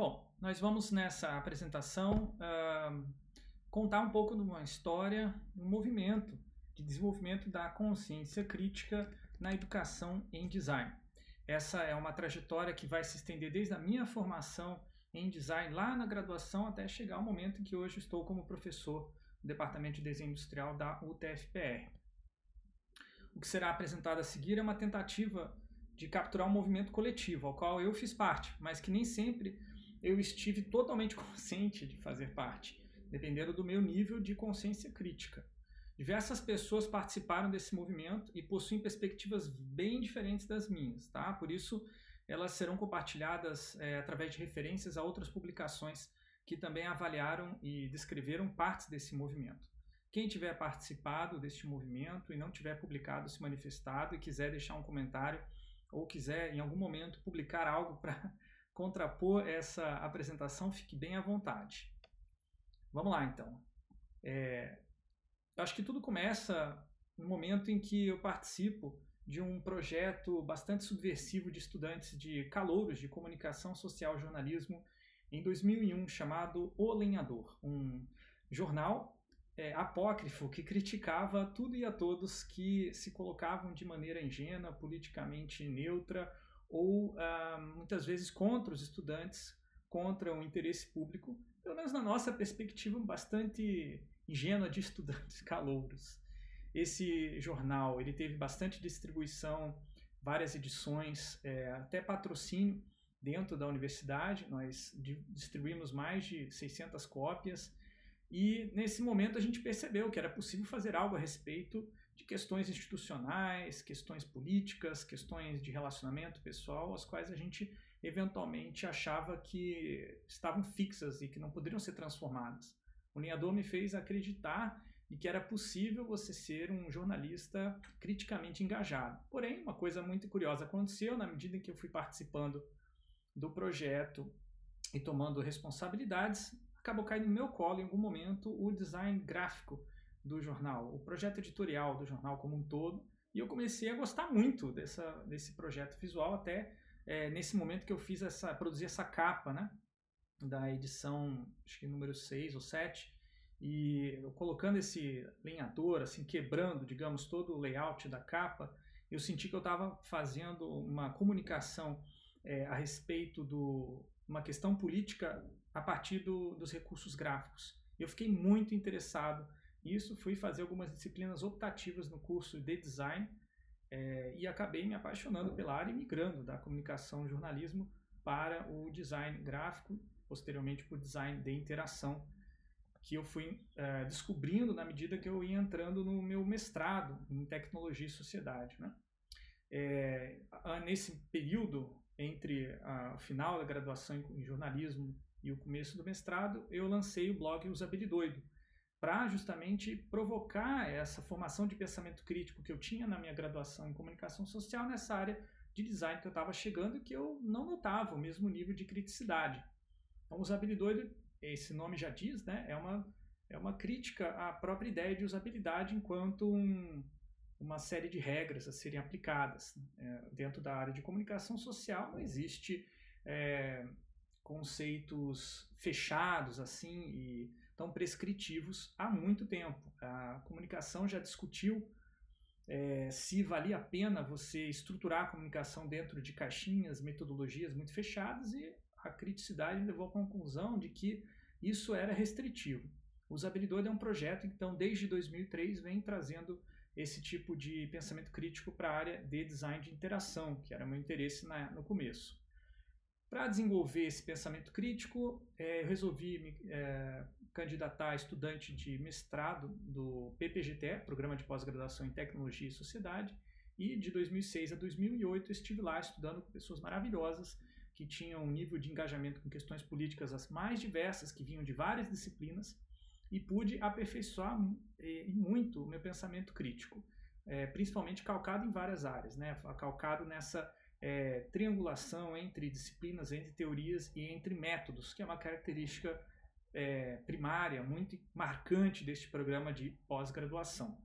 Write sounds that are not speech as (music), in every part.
Bom, nós vamos nessa apresentação uh, contar um pouco de uma história, um movimento de desenvolvimento da consciência crítica na educação em design. Essa é uma trajetória que vai se estender desde a minha formação em design lá na graduação até chegar ao momento em que hoje estou como professor no Departamento de Desenho Industrial da UTFPR. O que será apresentado a seguir é uma tentativa de capturar um movimento coletivo, ao qual eu fiz parte, mas que nem sempre eu estive totalmente (laughs) consciente de fazer parte, dependendo do meu nível de consciência crítica. Diversas pessoas participaram desse movimento e possuem perspectivas bem diferentes das minhas, tá? Por isso, elas serão compartilhadas é, através de referências a outras publicações que também avaliaram e descreveram partes desse movimento. Quem tiver participado deste movimento e não tiver publicado, se manifestado e quiser deixar um comentário ou quiser em algum momento publicar algo (laughs) para contrapor essa apresentação, fique bem à vontade. Vamos lá então. É, acho que tudo começa no momento em que eu participo de um projeto bastante subversivo de estudantes de calouros de comunicação social e jornalismo em 2001 chamado O Lenhador, um jornal é, apócrifo que criticava tudo e a todos que se colocavam de maneira ingênua, politicamente neutra ou ah, muitas vezes contra os estudantes, contra o interesse público, pelo menos na nossa perspectiva bastante ingênua de estudantes (laughs) calouros. Esse jornal ele teve bastante distribuição, várias edições, é, até patrocínio dentro da universidade. Nós distribuímos mais de 600 cópias e nesse momento a gente percebeu que era possível fazer algo a respeito de questões institucionais, questões políticas, questões de relacionamento pessoal, as quais a gente eventualmente achava que estavam fixas e que não poderiam ser transformadas. O Linhador me fez acreditar de que era possível você ser um jornalista criticamente engajado. Porém, uma coisa muito curiosa aconteceu na medida em que eu fui participando do projeto e tomando responsabilidades, acabou caindo no meu colo em algum momento o design gráfico do jornal, o projeto editorial do jornal como um todo, e eu comecei a gostar muito dessa, desse projeto visual até é, nesse momento que eu fiz essa, produzi essa capa, né, da edição, acho que número 6 ou 7, e eu colocando esse lenhador, assim, quebrando, digamos, todo o layout da capa, eu senti que eu estava fazendo uma comunicação é, a respeito de uma questão política a partir do, dos recursos gráficos. Eu fiquei muito interessado nisso, fui fazer algumas disciplinas optativas no curso de design é, e acabei me apaixonando pela área e migrando da comunicação e jornalismo para o design gráfico, posteriormente para o design de interação, que eu fui é, descobrindo na medida que eu ia entrando no meu mestrado em tecnologia e sociedade. Né? É, nesse período, entre o final da graduação em jornalismo e o começo do mestrado, eu lancei o blog Usabilidoido, para justamente provocar essa formação de pensamento crítico que eu tinha na minha graduação em comunicação social nessa área de design que eu estava chegando e que eu não notava o mesmo nível de criticidade. Então, usabilidoido, esse nome já diz, né, é uma, é uma crítica à própria ideia de usabilidade enquanto um, uma série de regras a serem aplicadas. É, dentro da área de comunicação social não existe é, conceitos fechados assim e tão prescritivos há muito tempo. A comunicação já discutiu é, se valia a pena você estruturar a comunicação dentro de caixinhas, metodologias muito fechadas e a criticidade levou à conclusão de que isso era restritivo. O Usabilidor é um projeto, então, desde 2003 vem trazendo esse tipo de pensamento crítico para a área de design de interação, que era meu interesse na, no começo. Para desenvolver esse pensamento crítico, é, eu resolvi me é, candidatar estudante de mestrado do PPGT, Programa de Pós-Graduação em Tecnologia e Sociedade, e de 2006 a 2008 estive lá estudando com pessoas maravilhosas que tinham um nível de engajamento com questões políticas as mais diversas, que vinham de várias disciplinas, e pude aperfeiçoar e muito o meu pensamento crítico, é, principalmente calcado em várias áreas, né? calcado nessa é, triangulação entre disciplinas, entre teorias e entre métodos, que é uma característica é, primária muito marcante deste programa de pós-graduação.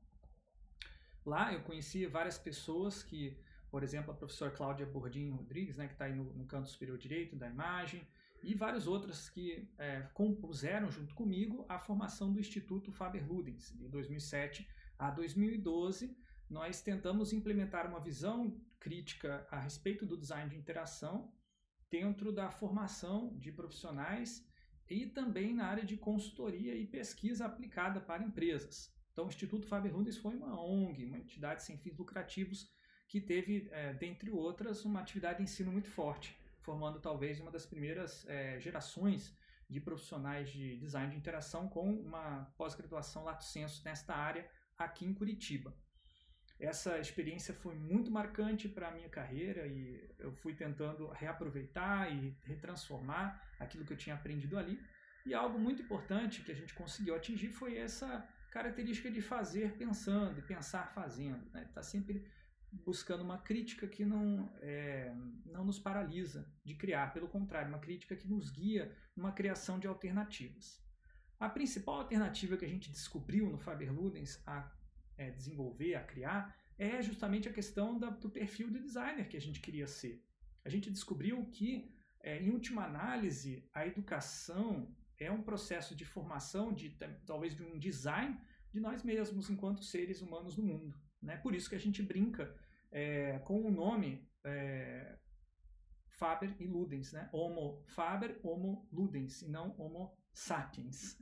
Lá eu conheci várias pessoas que, por exemplo, a professora Cláudia Bordinho Rodrigues, né, que está aí no, no, canto superior direito da imagem, e vários outros que é, compuseram junto comigo a formação do Instituto Faber-Ludens, de 2007 a 2012. Nós tentamos implementar uma visão crítica a respeito do design de interação dentro da formação de profissionais e também na área de consultoria e pesquisa aplicada para empresas. Então, o Instituto Faber-Ludens foi uma ONG, uma entidade sem fins lucrativos que teve, é, dentre outras, uma atividade de ensino muito forte formando talvez uma das primeiras é, gerações de profissionais de design de interação com uma pós-graduação lato sensu nesta área aqui em Curitiba. Essa experiência foi muito marcante para a minha carreira e eu fui tentando reaproveitar e retransformar aquilo que eu tinha aprendido ali. E algo muito importante que a gente conseguiu atingir foi essa característica de fazer pensando, pensar fazendo. Está né? Tá sempre buscando uma crítica que não, é, não nos paralisa de criar, pelo contrário, uma crítica que nos guia numa criação de alternativas. A principal alternativa que a gente descobriu no Faber-Ludens a é, desenvolver, a criar, é justamente a questão da, do perfil de designer que a gente queria ser. A gente descobriu que, é, em última análise, a educação é um processo de formação, de talvez de um design de nós mesmos enquanto seres humanos no mundo. Né? Por isso que a gente brinca é, com o nome é, Faber e Ludens, né? Homo Faber, Homo Ludens, e não Homo sapiens.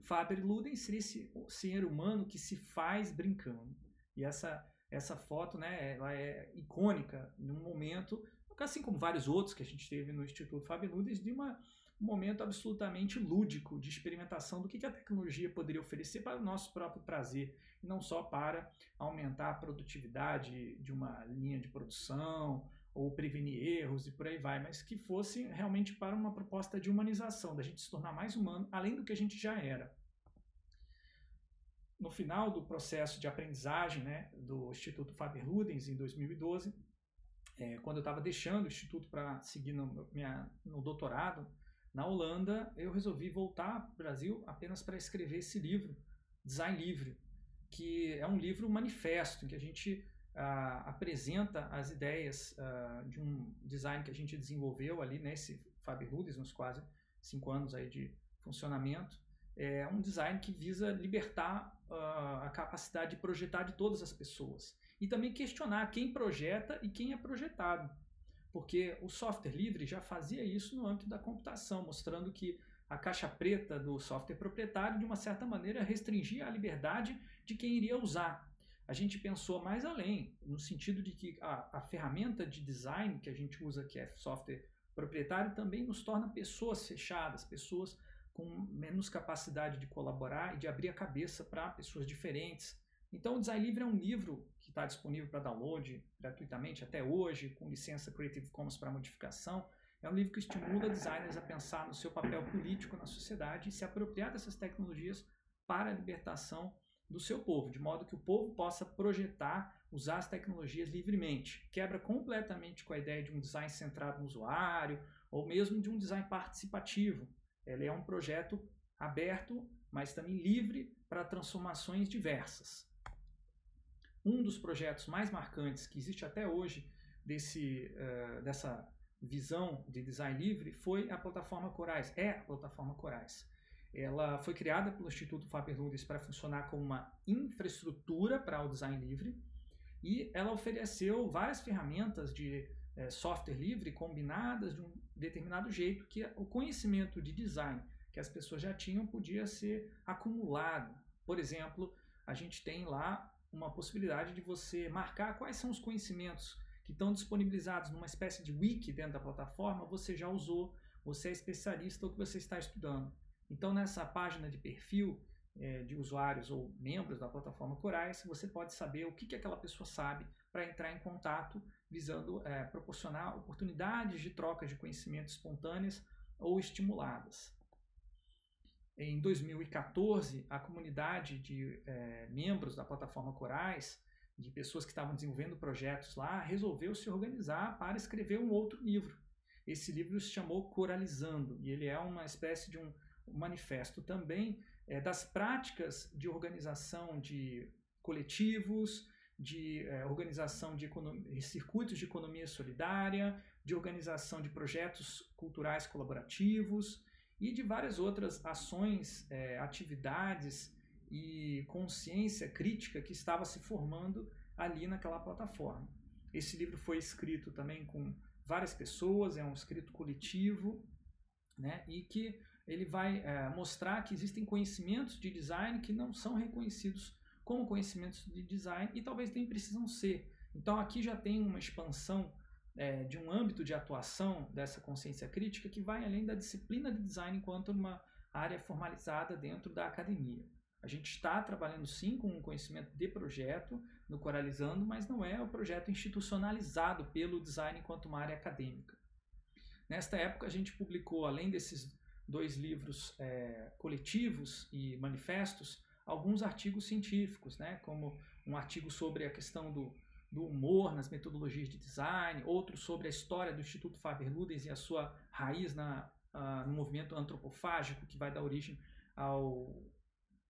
Faber Ludens seria esse ser humano que se faz brincando. E essa essa foto, né, ela é icônica num momento, assim como vários outros que a gente teve no Instituto Faber Ludens, de uma um momento absolutamente lúdico de experimentação do que a tecnologia poderia oferecer para o nosso próprio prazer, e não só para aumentar a produtividade de uma linha de produção ou prevenir erros e por aí vai, mas que fosse realmente para uma proposta de humanização, da gente se tornar mais humano, além do que a gente já era. No final do processo de aprendizagem né, do Instituto Faber-Ludens, em 2012, é, quando eu estava deixando o Instituto para seguir no, minha, no doutorado, na Holanda, eu resolvi voltar para o Brasil apenas para escrever esse livro, Design Livre, que é um livro manifesto, em que a gente ah, apresenta as ideias ah, de um design que a gente desenvolveu ali nesse Faber Ludens, nos quase cinco anos aí de funcionamento. É um design que visa libertar ah, a capacidade de projetar de todas as pessoas e também questionar quem projeta e quem é projetado porque o software livre já fazia isso no âmbito da computação, mostrando que a caixa preta do software proprietário, de uma certa maneira, restringia a liberdade de quem iria usar. A gente pensou mais além, no sentido de que a, a ferramenta de design que a gente usa, que é software proprietário, também nos torna pessoas fechadas, pessoas com menos capacidade de colaborar e de abrir a cabeça para pessoas diferentes. Então, o Design Livre é um livro que está disponível para download gratuitamente até hoje, com licença Creative Commons para modificação. É um livro que estimula designers a pensar no seu papel político na sociedade e se apropriar dessas tecnologias para a libertação do seu povo, de modo que o povo possa projetar, usar as tecnologias livremente. Quebra completamente com a ideia de um design centrado no usuário ou mesmo de um design participativo. Ele é um projeto aberto, mas também livre para transformações diversas. Um dos projetos mais marcantes que existe até hoje desse, uh, dessa visão de design livre foi a plataforma Corais, é a plataforma Corais. Ela foi criada pelo Instituto Faber-Ludens para funcionar como uma infraestrutura para o design livre e ela ofereceu várias ferramentas de eh, software livre combinadas de um determinado jeito que o conhecimento de design que as pessoas já tinham podia ser acumulado. Por exemplo, a gente tem lá uma possibilidade de você marcar quais são os conhecimentos que estão disponibilizados numa espécie de wiki dentro da plataforma, você já usou, você é especialista ou que você está estudando. Então, nessa página de perfil é, de usuários ou membros da plataforma Corais, você pode saber o que, que aquela pessoa sabe para entrar em contato, visando é, proporcionar oportunidades de troca de conhecimento espontâneas ou estimuladas. Em 2014, a comunidade de é, membros da plataforma Corais, de pessoas que estavam desenvolvendo projetos lá, resolveu se organizar para escrever um outro livro. Esse livro se chamou Coralizando e ele é uma espécie de um manifesto também é, das práticas de organização de coletivos, de é, organização de, circuitos de economia solidária, de organização de projetos culturais colaborativos e de várias outras ações, é, atividades e consciência crítica que estava se formando ali naquela plataforma. Esse livro foi escrito também com várias pessoas, é um escrito coletivo, né, e que ele vai é, mostrar que existem conhecimentos de design que não são reconhecidos como conhecimentos de design e talvez nem precisam ser. Então aqui já tem uma expansão é, de um âmbito de atuação dessa consciência crítica que vai além da disciplina de design enquanto uma área formalizada dentro da academia. A gente está trabalhando sim com um conhecimento de projeto no Coralizando, mas não é o projeto institucionalizado pelo design enquanto uma área acadêmica. Nesta época a gente publicou, além desses dois livros é, coletivos e manifestos, alguns artigos científicos, né, como um artigo sobre a questão do, do humor nas metodologias de design, outro sobre a história do Instituto Faber-Ludens e a sua raiz na, no movimento antropofágico que vai dar origem ao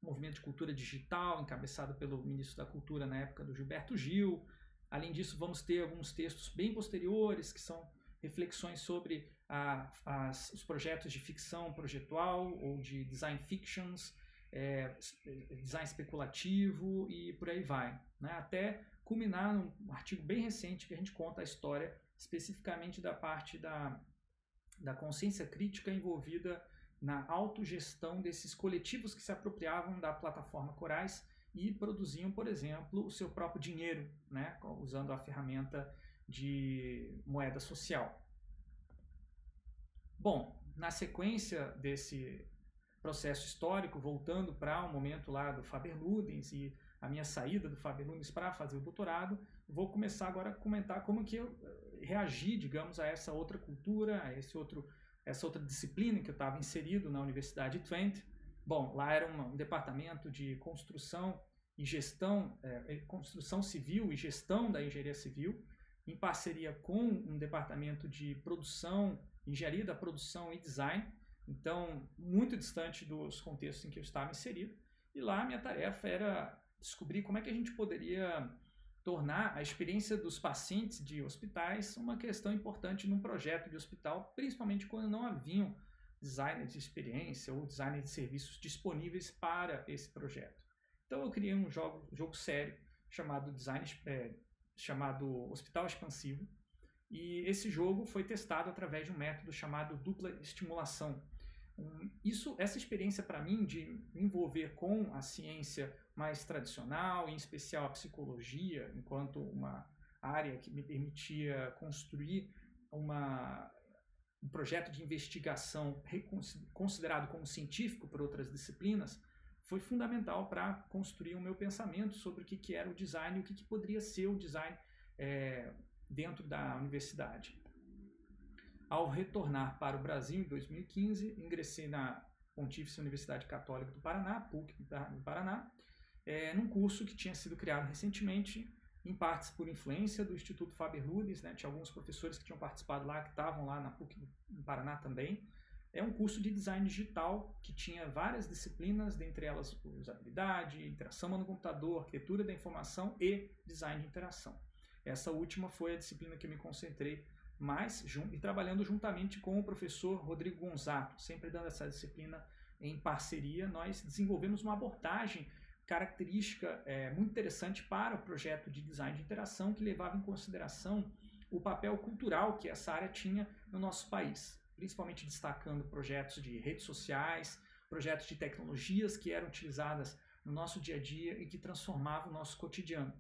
movimento de cultura digital, encabeçado pelo ministro da Cultura na época do Gilberto Gil. Além disso, vamos ter alguns textos bem posteriores, que são reflexões sobre a, as, os projetos de ficção projetual ou de design fictions, é, design especulativo e por aí vai. Né? Até culminar num artigo bem recente que a gente conta a história especificamente da parte da, da consciência crítica envolvida na autogestão desses coletivos que se apropriavam da plataforma Corais e produziam, por exemplo, o seu próprio dinheiro, né, usando a ferramenta de moeda social. Bom, na sequência desse processo histórico, voltando para o momento lá do Faber Ludens e a minha saída do Faber Ludens para fazer o doutorado, vou começar agora a comentar como que eu eh, reagi, digamos, a essa outra cultura, a esse outro essa outra disciplina que eu estava inserido na Universidade de Twente. Bom, lá era um, um departamento de construção e gestão, é, construção civil e gestão da engenharia civil, em parceria com um departamento de produção, engenharia da produção e design, então muito distante dos contextos em que eu estava inserido. E lá minha tarefa era descobrir como é que a gente poderia tornar a experiência dos pacientes de hospitais uma questão importante num projeto de hospital, principalmente quando não haviam designers de experiência ou designers de serviços disponíveis para esse projeto. Então eu criei um jogo, jogo sério chamado design é, chamado Hospital Expansivo e esse jogo foi testado através de um método chamado dupla estimulação. Isso, essa experiência para mim de me envolver com a ciência mais tradicional, em especial a psicologia, enquanto uma área que me permitia construir uma, um projeto de investigação considerado como científico por outras disciplinas, foi fundamental para construir o meu pensamento sobre o que, que era o design e o que, que poderia ser o design é, dentro da universidade. Ao retornar para o Brasil em 2015, ingressei na Pontífice Universidade Católica do Paraná, PUC do Paraná, é, num curso que tinha sido criado recentemente, em partes por influência do Instituto Faber Ludens, né? tinha alguns professores que tinham participado lá, que estavam lá na PUC do Paraná também. É um curso de design digital que tinha várias disciplinas, dentre elas usabilidade, interação no computador, arquitetura da informação e design de interação. Essa última foi a disciplina que eu me concentrei mais e trabalhando juntamente com o professor Rodrigo Gonzato, sempre dando essa disciplina em parceria, nós desenvolvemos uma abordagem característica é, muito interessante para o projeto de design de interação que levava em consideração o papel cultural que essa área tinha no nosso país, principalmente destacando projetos de redes sociais, projetos de tecnologias que eram utilizadas no nosso dia a dia e que transformavam o nosso cotidiano.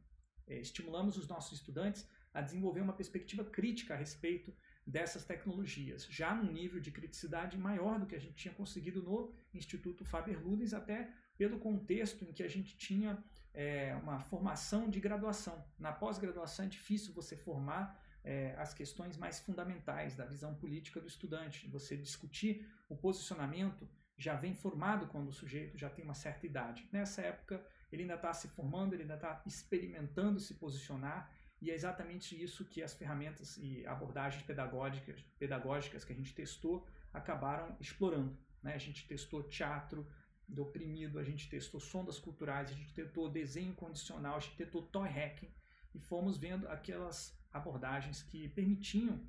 É, estimulamos os nossos estudantes a desenvolver uma perspectiva crítica a respeito dessas tecnologias, já num nível de criticidade maior do que a gente tinha conseguido no Instituto Faber-Ludens, até pelo contexto em que a gente tinha é, uma formação de graduação. Na pós-graduação é difícil você formar é, as questões mais fundamentais da visão política do estudante. Você discutir o posicionamento já vem formado quando o sujeito já tem uma certa idade. Nessa época, ele ainda está se formando, ele ainda está experimentando se posicionar, e é exatamente isso que as ferramentas e abordagens pedagógicas, pedagógicas que a gente testou acabaram explorando. Né? A gente testou teatro, do oprimido, a gente testou sondas culturais, a gente testou desenho condicional, a gente testou toy hacking e fomos vendo aquelas abordagens que permitiam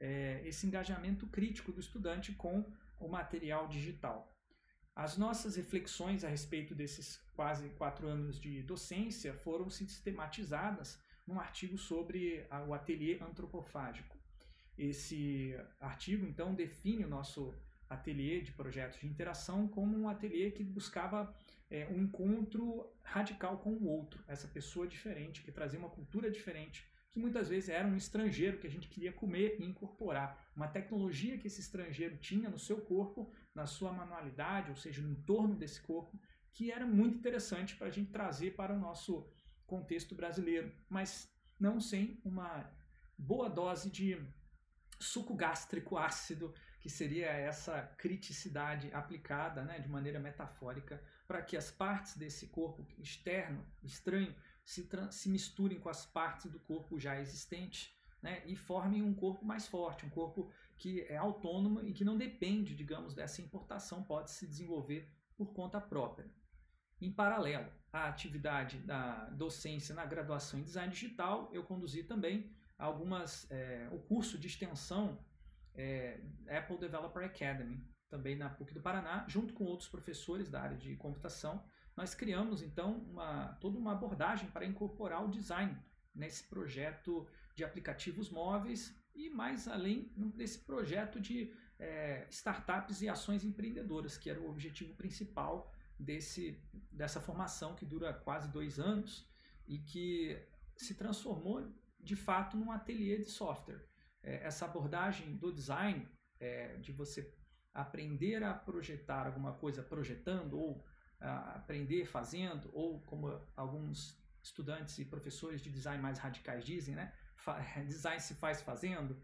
é, esse engajamento crítico do estudante com o material digital. As nossas reflexões a respeito desses quase quatro anos de docência foram sistematizadas num artigo sobre o ateliê antropofágico. Esse artigo, então, define o nosso ateliê de projetos de interação como um ateliê que buscava é, um encontro radical com o outro, essa pessoa diferente, que trazia uma cultura diferente, que muitas vezes era um estrangeiro que a gente queria comer e incorporar. Uma tecnologia que esse estrangeiro tinha no seu corpo, na sua manualidade, ou seja, no entorno desse corpo, que era muito interessante para a gente trazer para o nosso contexto brasileiro, mas não sem uma boa dose de suco gástrico ácido, que seria essa criticidade aplicada né, de maneira metafórica para que as partes desse corpo externo, estranho, se, se misturem com as partes do corpo já existente né, e formem um corpo mais forte, um corpo que é autônomo e que não depende, digamos, dessa importação, pode se desenvolver por conta própria. Em paralelo à atividade da docência na graduação em design digital, eu conduzi também algumas é, o curso de extensão é, Apple Developer Academy, também na PUC do Paraná, junto com outros professores da área de computação, nós criamos então uma, toda uma abordagem para incorporar o design nesse projeto de aplicativos móveis e mais além desse projeto de é, startups e ações empreendedoras, que era o objetivo principal desse, dessa formação que dura quase dois anos e que se transformou de fato num ateliê de software. É, essa abordagem do design, é, de você aprender a projetar alguma coisa projetando ou aprender fazendo, ou como alguns estudantes e professores de design mais radicais dizem, né? (laughs) design se faz fazendo,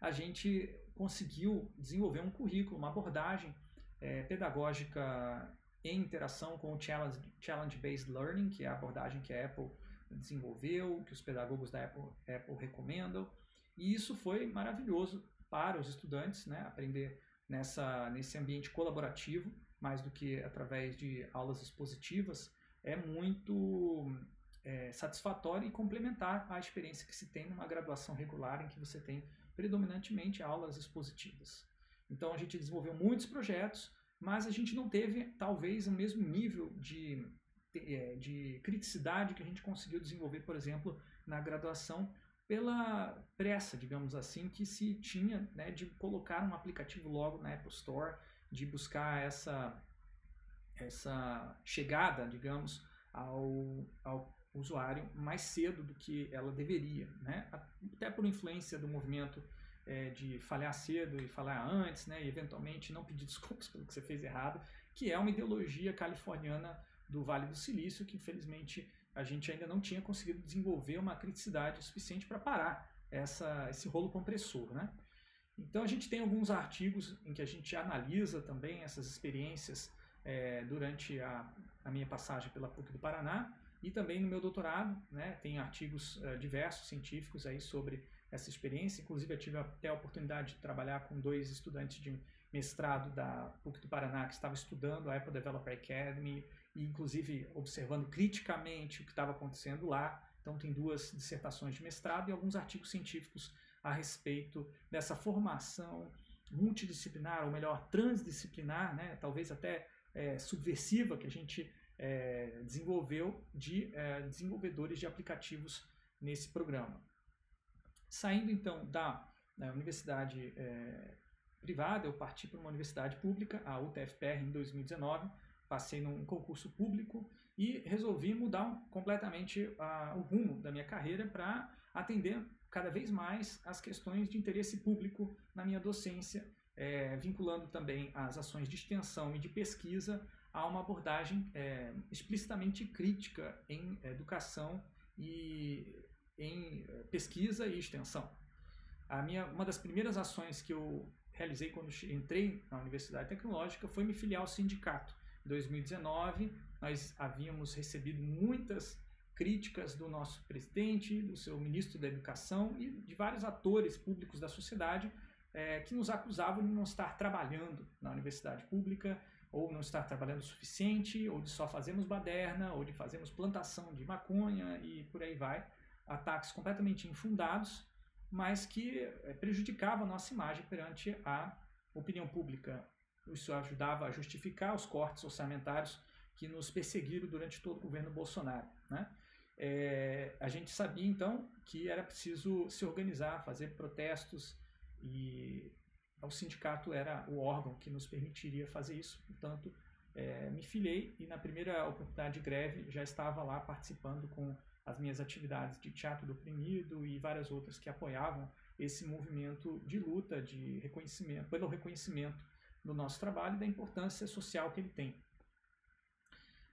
a gente conseguiu desenvolver um currículo, uma abordagem é, pedagógica em interação com o Challenge-Based Learning, que é a abordagem que a Apple desenvolveu, que os pedagogos da Apple, Apple recomendam. E isso foi maravilhoso para os estudantes, né? aprender nessa, nesse ambiente colaborativo, mais do que através de aulas expositivas, é muito é, satisfatório e complementar à experiência que se tem numa graduação regular em que você tem predominantemente aulas expositivas. Então a gente desenvolveu muitos projetos, mas a gente não teve talvez o mesmo nível de, é, de criticidade que a gente conseguiu desenvolver, por exemplo, na graduação pela pressa, digamos assim, que se tinha né, de colocar um aplicativo logo na Apple Store, de buscar essa, essa chegada, digamos, ao, ao usuário mais cedo do que ela deveria, né? até por influência do movimento é, de falhar cedo e falhar antes, né? e eventualmente não pedir (laughs) desculpas pelo que você fez errado, que é uma ideologia californiana do Vale do Silício, que infelizmente a gente ainda não tinha conseguido desenvolver uma criticidade suficiente para parar essa, esse rolo compressor. Né? Então a gente tem alguns artigos em que a gente analisa também essas experiências é, durante a, a, minha passagem pela PUC do Paraná e também no meu doutorado, né, tem artigos é, diversos científicos aí sobre essa experiência. Inclusive eu tive até a oportunidade de trabalhar com dois estudantes de mestrado da PUC do Paraná que estavam estudando a Apple Developer Academy e inclusive observando criticamente o que estava acontecendo lá. Então tem duas dissertações de mestrado e alguns artigos científicos a respeito dessa formação multidisciplinar, ou melhor, transdisciplinar, né, talvez até é, subversiva que a gente é, desenvolveu de é, desenvolvedores de aplicativos nesse programa. Saindo então da, da universidade é, privada, eu parti para uma universidade pública, a UTFPR, em 2019, passei num concurso público e resolvi mudar completamente o rumo da minha carreira para atender cada vez mais as questões de interesse público na minha docência, é, vinculando também as ações de extensão e de pesquisa a uma abordagem é, explicitamente crítica em educação e em é, pesquisa e extensão. A minha, uma das primeiras ações que eu realizei quando entrei na Universidade Tecnológica foi me filiar ao sindicato. Em 2019, nós havíamos recebido muitas críticas do nosso presidente, do seu ministro da Educação e de vários atores públicos da sociedade é, que nos acusavam de não estar trabalhando na universidade pública, ou não estar trabalhando o suficiente, ou de só fazermos baderna, ou de fazermos plantação de maconha e por aí vai. ataques completamente infundados, mas que eh, prejudicavam a nossa imagem perante a opinião pública. Isso ajudava a justificar os cortes orçamentários que nos perseguiram durante todo o governo Bolsonaro. Né? É, a gente sabia então que era preciso se organizar, fazer protestos e o sindicato era o órgão que nos permitiria fazer isso. Portanto, é, me filiei e na primeira oportunidade de greve já estava lá participando com as minhas atividades de teatro do oprimido e várias outras que apoiavam esse movimento de luta, de reconhecimento, pelo reconhecimento do nosso trabalho e da importância social que ele tem.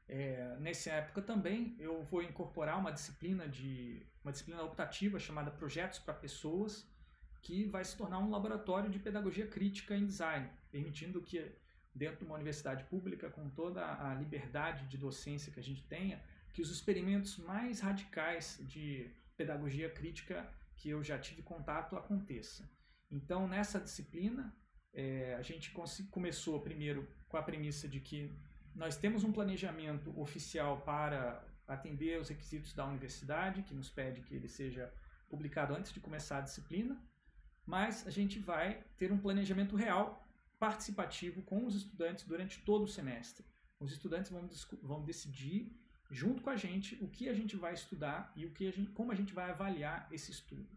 É, nessa época também eu vou incorporar uma disciplina de uma disciplina optativa chamada Projetos para Pessoas, que vai se tornar um laboratório de pedagogia crítica em design, permitindo que dentro de uma universidade pública com toda a liberdade de docência que a gente tenha, que os experimentos mais radicais de pedagogia crítica que eu já tive contato aconteça. Então nessa disciplina é, a gente começou primeiro com a premissa de que nós temos um planejamento oficial para atender os requisitos da universidade, que nos pede que ele seja publicado antes de começar a disciplina, mas a gente vai ter um planejamento real, participativo com os estudantes durante todo o semestre. Os estudantes vão, vão decidir junto com a gente o que a gente vai estudar e o que a gente, como a gente vai avaliar esse estudo.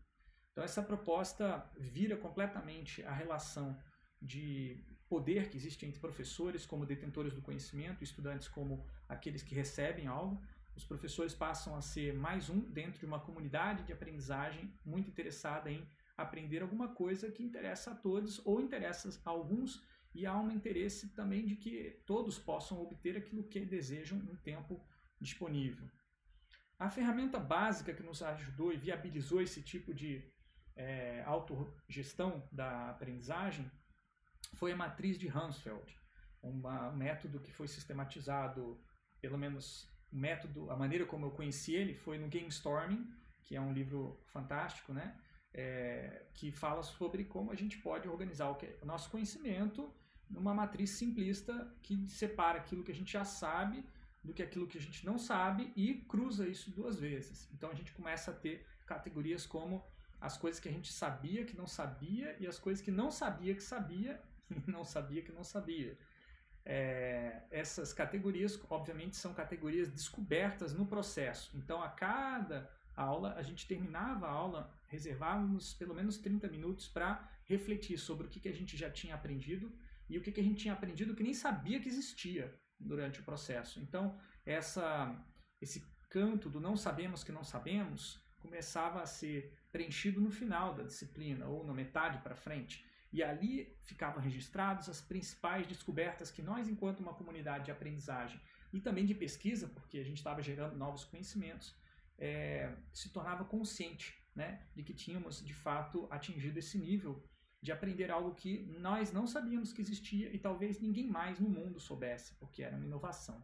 Então essa proposta vira completamente a relação de poder que existe entre professores como detentores do conhecimento, estudantes como aqueles que recebem algo. Os professores passam a ser mais um dentro de uma comunidade de aprendizagem muito interessada em aprender alguma coisa que interessa a todos ou interessa a alguns e há um interesse também de que todos possam obter aquilo que desejam no tempo disponível. A ferramenta básica que nos ajudou e viabilizou esse tipo de é, autogestão da aprendizagem foi a matriz de Hansfeld, um método que foi sistematizado, pelo menos o método, a maneira como eu conheci ele foi no Game Storming, que é um livro fantástico, né? É, que fala sobre como a gente pode organizar o, que, o nosso conhecimento numa matriz simplista que separa aquilo que a gente já sabe do que aquilo que a gente não sabe e cruza isso duas vezes. Então a gente começa a ter categorias como as coisas que a gente sabia que não sabia e as coisas que não sabia que sabia (laughs) não sabia que não sabia. É, essas categorias, obviamente, são categorias descobertas no processo. Então, a cada aula, a gente terminava a aula, reservávamos pelo menos 30 minutos para refletir sobre o que, que a gente já tinha aprendido e o que, que a gente tinha aprendido que nem sabia que existia durante o processo. Então, essa, esse canto do não sabemos que não sabemos começava a ser preenchido no final da disciplina ou na metade para frente. E ali ficavam registradas as principais descobertas que nós, enquanto uma comunidade de aprendizagem e também de pesquisa, porque a gente estava gerando novos conhecimentos, é, se tornava consciente né, de que tínhamos de fato atingido esse nível de aprender algo que nós não sabíamos que existia e talvez ninguém mais no mundo soubesse, porque era uma inovação.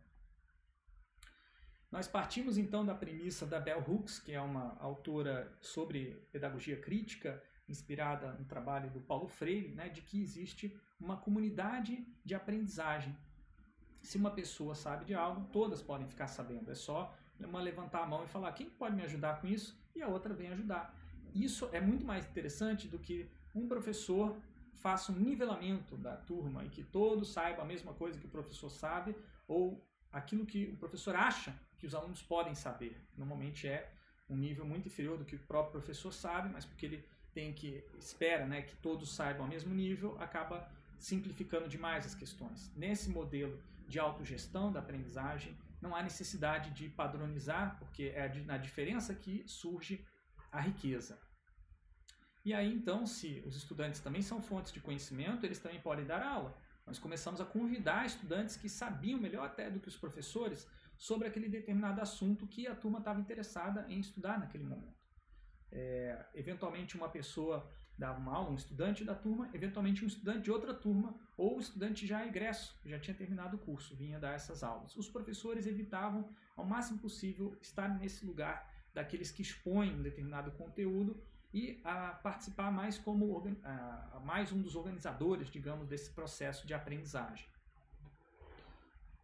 Nós partimos então da premissa da Bell Hooks, que é uma autora sobre pedagogia crítica, inspirada no trabalho do Paulo Freire, né, de que existe uma comunidade de aprendizagem. Se uma pessoa sabe de algo, todas podem ficar sabendo. É só uma levantar a mão e falar quem pode me ajudar com isso e a outra vem ajudar. Isso é muito mais interessante do que um professor faça um nivelamento da turma e que todos saibam a mesma coisa que o professor sabe ou aquilo que o professor acha que os alunos podem saber. Normalmente é um nível muito inferior do que o próprio professor sabe, mas porque ele tem que espera, né, que todos saibam ao mesmo nível, acaba simplificando demais as questões. Nesse modelo de autogestão da aprendizagem, não há necessidade de padronizar, porque é na diferença que surge a riqueza. E aí, então, se os estudantes também são fontes de conhecimento, eles também podem dar aula. Nós começamos a convidar estudantes que sabiam melhor até do que os professores sobre aquele determinado assunto que a turma estava interessada em estudar naquele momento. É, eventualmente, uma pessoa dava uma aula, um estudante da turma, eventualmente um estudante de outra turma, ou um estudante já egresso, já tinha terminado o curso, vinha dar essas aulas. Os professores evitavam, ao máximo possível, estar nesse lugar daqueles que expõem um determinado conteúdo e a participar mais como a, mais um dos organizadores, digamos, desse processo de aprendizagem.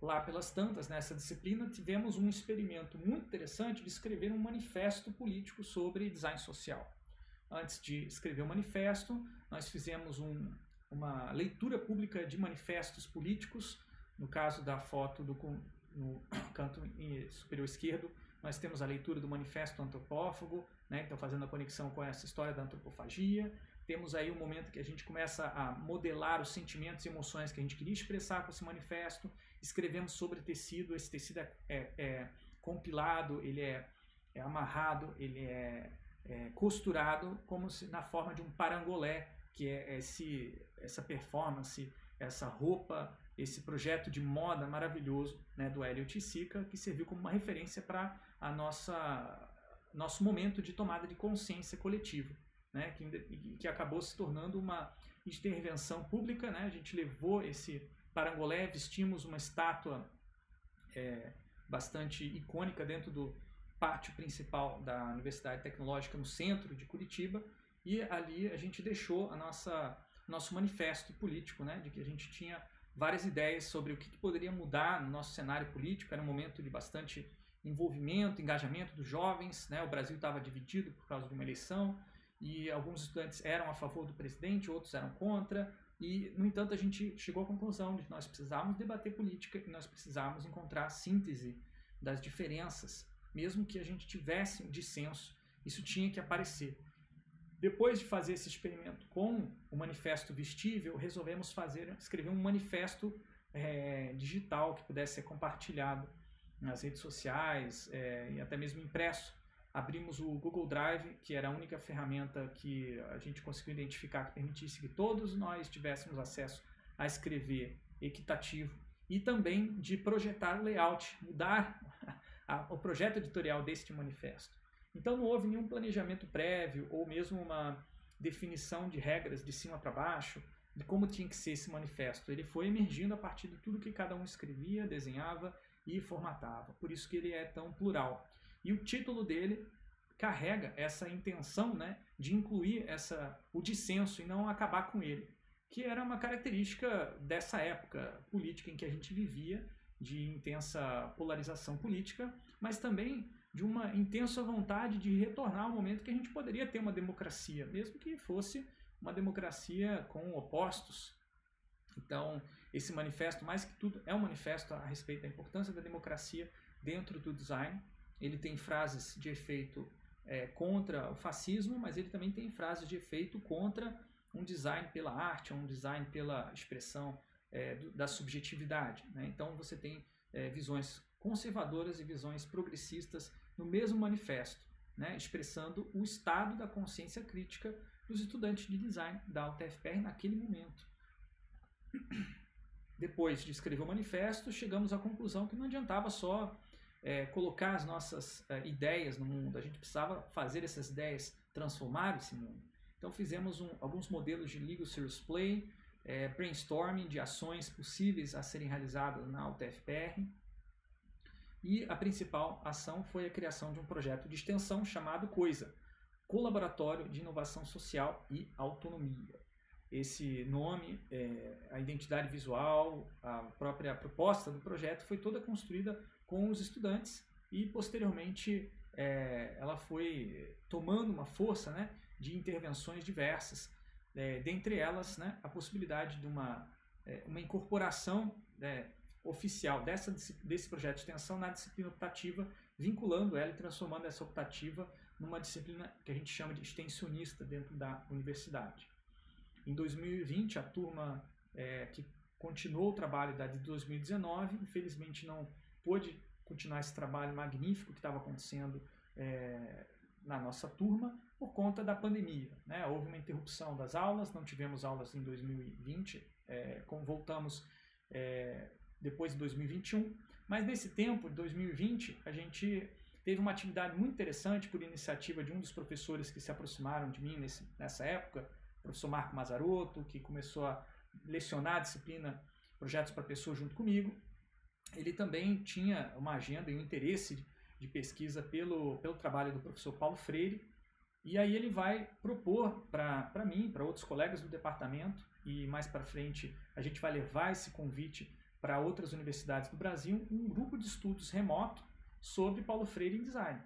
Lá pelas tantas, nessa disciplina, tivemos um experimento muito interessante de escrever um manifesto político sobre design social. Antes de escrever o manifesto, nós fizemos um, uma leitura pública de manifestos políticos. No caso da foto do, no (coughs) canto superior esquerdo, nós temos a leitura do manifesto antropófago, né, então fazendo a conexão com essa história da antropofagia. Temos aí um momento que a gente começa a modelar os sentimentos e emoções que a gente queria expressar com esse manifesto. Escrevemos sobre tecido, esse tecido é, é, é compilado, ele é, é amarrado, ele é é, costurado como se na forma de um parangolé, que é esse, essa performance, essa roupa, esse projeto de moda maravilhoso né, do Elliot Sica, que serviu como uma referência para a nossa nosso momento de tomada de consciência coletiva, né, que, que acabou se tornando uma intervenção pública. Né, a gente levou esse parangolé, vestimos uma estátua é, bastante icônica dentro do, pátio principal da Universidade Tecnológica no centro de Curitiba e ali a gente deixou a nossa nosso manifesto político, né, de que a gente tinha várias ideias sobre o que, que poderia mudar no nosso cenário político. Era um momento de bastante envolvimento, engajamento dos jovens, né? O Brasil estava dividido por causa de uma eleição e alguns estudantes eram a favor do presidente, outros eram contra. E, no entanto, a gente chegou à conclusão de que nós precisávamos debater política e nós precisávamos encontrar a síntese das diferenças mesmo que a gente tivesse um dissenso, isso tinha que aparecer. Depois de fazer esse experimento com o manifesto vestível, resolvemos fazer, escrever um manifesto é, digital que pudesse ser compartilhado nas redes sociais é, e até mesmo impresso. Abrimos o Google Drive, que era a única ferramenta que a gente conseguiu identificar que permitisse que todos nós tivéssemos acesso a escrever equitativo e também de projetar layout, mudar (laughs) a, o projeto editorial deste manifesto. Então não houve nenhum planejamento prévio ou mesmo uma definição de regras de cima para baixo de como tinha que ser esse manifesto. Ele foi emergindo a partir de tudo que cada um escrevia, desenhava e formatava. Por isso que ele é tão plural. E o título dele carrega essa intenção né, de incluir essa, o dissenso e não acabar com ele, que era uma característica dessa época política em que a gente vivia de intensa polarização política, mas também de uma intensa vontade de retornar ao momento que a gente poderia ter uma democracia, mesmo que fosse uma democracia com opostos. Então, esse manifesto, mais que tudo, é um manifesto a respeito da importância da democracia dentro do design. Ele tem frases de efeito é, contra o fascismo, mas ele também tem frases de efeito contra um design pela arte, um design pela expressão é, da subjetividade. Né? Então você tem é, visões conservadoras e visões progressistas no mesmo manifesto, né? expressando o estado da consciência crítica dos estudantes de design da UTFPR naquele momento. Depois de escrever o manifesto, chegamos à conclusão que não adiantava só é, colocar as nossas é, ideias no mundo, a gente precisava fazer essas ideias transformar esse mundo. Então fizemos um, alguns modelos de Legal Serious Play, é, brainstorming de ações possíveis a serem realizadas na UTFPR. E a principal ação foi a criação de um projeto de extensão chamado COISA, Colaboratório de Inovação Social e Autonomia. Esse nome, é, a identidade visual, a própria proposta do projeto foi toda construída com os estudantes e posteriormente é, ela foi tomando uma força né, de intervenções diversas é, dentre elas né, a possibilidade de uma, é, uma incorporação né, oficial dessa, desse projeto de extensão na disciplina optativa, vinculando ela e transformando essa optativa numa disciplina que a gente chama de extensionista dentro da universidade. Em 2020, a turma é, que continuou o trabalho da de 2019, infelizmente não pôde continuar esse trabalho magnífico que estava acontecendo é, na nossa turma por conta da pandemia. Né? Houve uma interrupção das aulas, não tivemos aulas em 2020, é, voltamos é, depois de 2021, mas nesse tempo, de 2020, a gente teve uma atividade muito interessante por iniciativa de um dos professores que se aproximaram de mim nesse, nessa época, o professor Marco Mazarotto, que começou a lecionar a disciplina Projetos para Pessoas junto comigo. Ele também tinha uma agenda e um interesse de pesquisa pelo, pelo trabalho do professor Paulo Freire. E aí ele vai propor para mim, para outros colegas do departamento, e mais para frente a gente vai levar esse convite para outras universidades do Brasil um grupo de estudos remoto sobre Paulo Freire em design.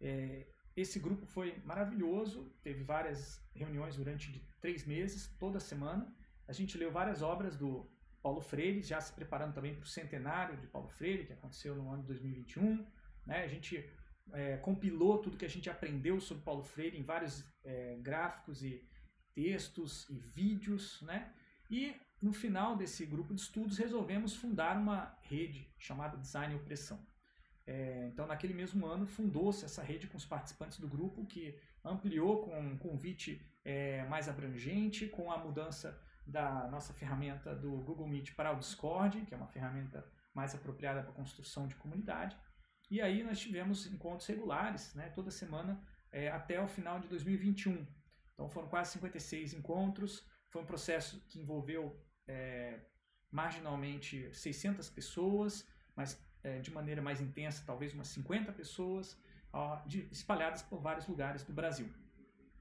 É, esse grupo foi maravilhoso, teve várias reuniões durante três meses, toda semana. A gente leu várias obras do Paulo Freire, já se preparando também para o centenário de Paulo Freire, que aconteceu no ano de 2021. Né? A gente é, compilou tudo que a gente aprendeu sobre Paulo Freire em vários é, gráficos e textos e vídeos. Né? E no final desse grupo de estudos resolvemos fundar uma rede chamada Design e Opressão. É, então, naquele mesmo ano, fundou-se essa rede com os participantes do grupo, que ampliou com um convite é, mais abrangente, com a mudança da nossa ferramenta do Google Meet para o Discord, que é uma ferramenta mais apropriada para construção de comunidade. E aí nós tivemos encontros regulares, né, toda semana, é, até o final de 2021. Então foram quase 56 encontros, foi um processo que envolveu é, marginalmente 600 pessoas, mas é, de maneira mais intensa, talvez umas 50 pessoas, ó, de, espalhadas por vários lugares do Brasil.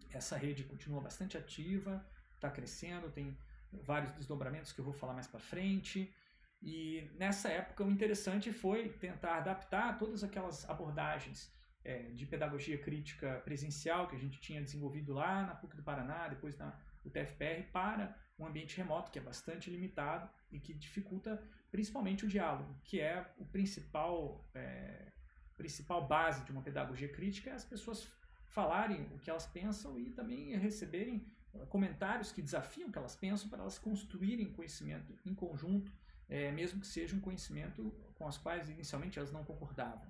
Essa rede continua bastante ativa, está crescendo, tem vários desdobramentos que eu vou falar mais para frente. E nessa época o interessante foi tentar adaptar todas aquelas abordagens é, de pedagogia crítica presencial que a gente tinha desenvolvido lá na PUC do Paraná, depois na UTFPR, para um ambiente remoto que é bastante limitado e que dificulta principalmente o diálogo, que é o principal, é, principal base de uma pedagogia crítica, é as pessoas falarem o que elas pensam e também receberem comentários que desafiam o que elas pensam para elas construírem conhecimento em conjunto, é, mesmo que seja um conhecimento com as quais inicialmente elas não concordavam.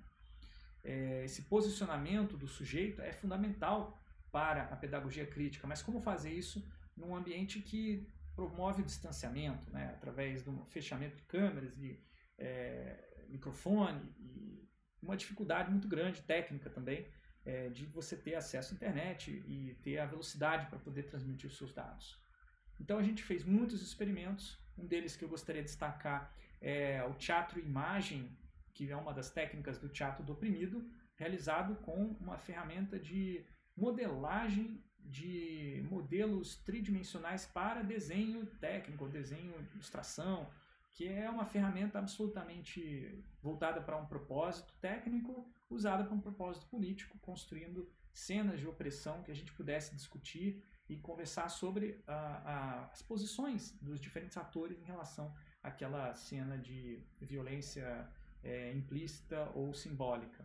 É, esse posicionamento do sujeito é fundamental para a pedagogia crítica, mas como fazer isso num ambiente que promove o distanciamento, né, através do fechamento de câmeras e é, microfone e uma dificuldade muito grande técnica também é, de você ter acesso à internet e ter a velocidade para poder transmitir os seus dados. Então a gente fez muitos experimentos, um deles que eu gostaria de destacar é o teatro imagem, que é uma das técnicas do teatro do oprimido, realizado com uma ferramenta de modelagem de modelos tridimensionais para desenho técnico, desenho ilustração, que é uma ferramenta absolutamente voltada para um propósito técnico, usada para um propósito político, construindo cenas de opressão que a gente pudesse discutir e conversar sobre a, a, as posições dos diferentes atores em relação àquela cena de violência é, implícita ou simbólica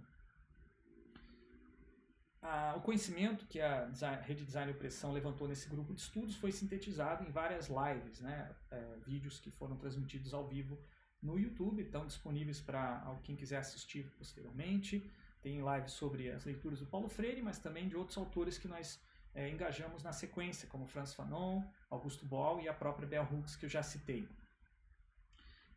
a, o conhecimento que a design, rede design e opressão levantou nesse grupo de estudos foi sintetizado em várias lives, né, é, vídeos que foram transmitidos ao vivo no YouTube, estão disponíveis para quem quiser assistir posteriormente. Tem lives sobre as leituras do Paulo Freire, mas também de outros autores que nós é, engajamos na sequência, como Franz Fanon, Augusto Boal e a própria Bell Hooks, que eu já citei.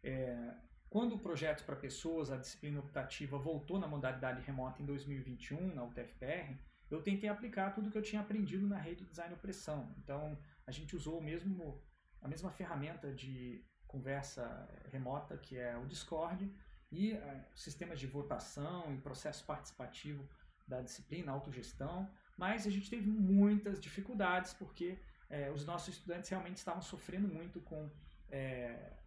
É, quando o projeto para pessoas, a disciplina optativa, voltou na modalidade remota em 2021, na UTFPR, eu tentei aplicar tudo que eu tinha aprendido na rede Design Opressão. Então, a gente usou o mesmo, a mesma ferramenta de conversa remota, que é o Discord, e uh, sistemas de votação e processo participativo da disciplina, autogestão, mas a gente teve muitas dificuldades porque eh, os nossos estudantes realmente estavam sofrendo muito com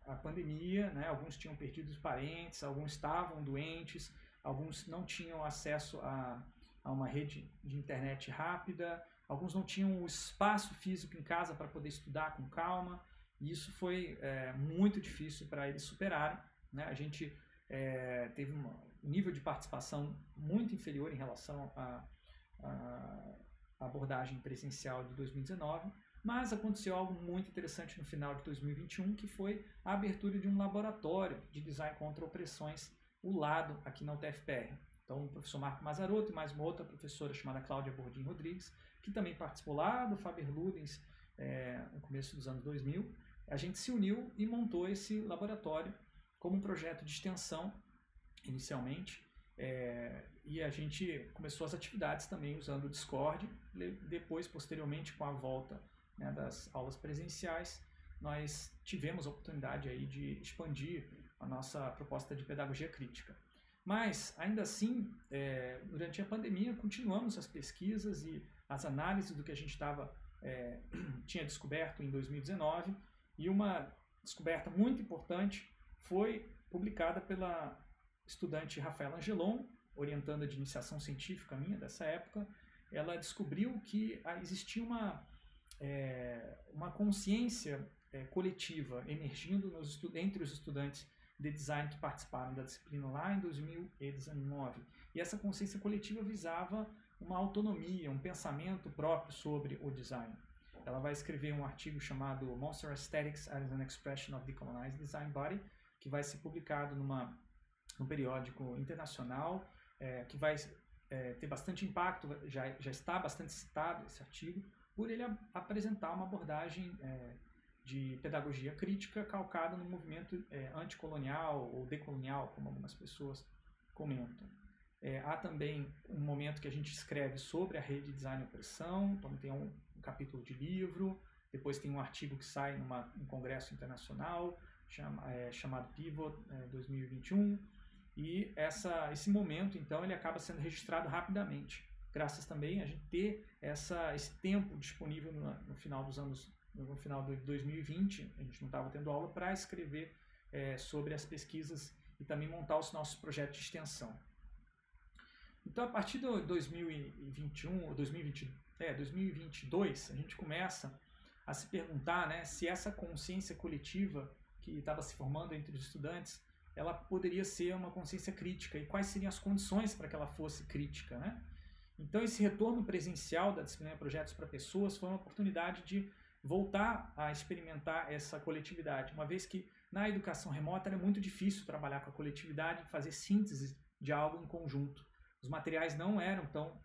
a pandemia, né? alguns tinham perdido os parentes, alguns estavam doentes, alguns não tinham acesso a, a uma rede de internet rápida, alguns não tinham o espaço físico em casa para poder estudar com calma, e isso foi é, muito difícil para eles superarem. Né? A gente é, teve um nível de participação muito inferior em relação à abordagem presencial de 2019, mas aconteceu algo muito interessante no final de 2021, que foi a abertura de um laboratório de design contra opressões, o lado aqui na UTFPR. Então, o professor Marco Mazarotto e mais uma outra professora chamada Cláudia Bordim Rodrigues, que também participou lá do Faber Ludens é, no começo dos anos 2000, a gente se uniu e montou esse laboratório como um projeto de extensão, inicialmente, é, e a gente começou as atividades também usando o Discord, depois, posteriormente, com a volta né, das aulas presenciais, nós tivemos a oportunidade aí de expandir a nossa proposta de pedagogia crítica. Mas, ainda assim, é, durante a pandemia, continuamos as pesquisas e as análises do que a gente estava é, (clears throat) tinha descoberto em 2019 e uma descoberta muito importante foi publicada pela estudante Rafaela Angelon, orientanda de iniciação científica minha dessa época. Ela descobriu que existia uma, é, uma consciência é, coletiva emergindo nos, entre os estudantes de design que participaram da disciplina lá em 2019. E essa consciência coletiva visava uma autonomia, um pensamento próprio sobre o design. Ela vai escrever um artigo chamado Monster Aesthetics as an Expression of Decolonized Design Body, que vai ser publicado numa, num periódico internacional, é, que vai é, ter bastante impacto, já, já está bastante citado esse artigo, por ele apresentar uma abordagem é, de pedagogia crítica calcada no movimento é, anticolonial ou decolonial, como algumas pessoas comentam. É, há também um momento que a gente escreve sobre a rede de design e opressão, então tem um, um capítulo de livro, depois tem um artigo que sai numa, num congresso internacional chama, é, chamado Pivot é, 2021, e essa, esse momento, então, ele acaba sendo registrado rapidamente, graças também a gente ter essa, esse tempo disponível no, no final dos anos, no final de 2020, a gente não estava tendo aula, para escrever é, sobre as pesquisas e também montar os nossos projetos de extensão. Então, a partir de 2021 ou 2020, é, 2022, a gente começa a se perguntar né, se essa consciência coletiva que estava se formando entre os estudantes, ela poderia ser uma consciência crítica e quais seriam as condições para que ela fosse crítica. Né? Então, esse retorno presencial da disciplina projetos para pessoas foi uma oportunidade de voltar a experimentar essa coletividade, uma vez que na educação remota era muito difícil trabalhar com a coletividade fazer síntese de algo em conjunto. Os materiais não eram tão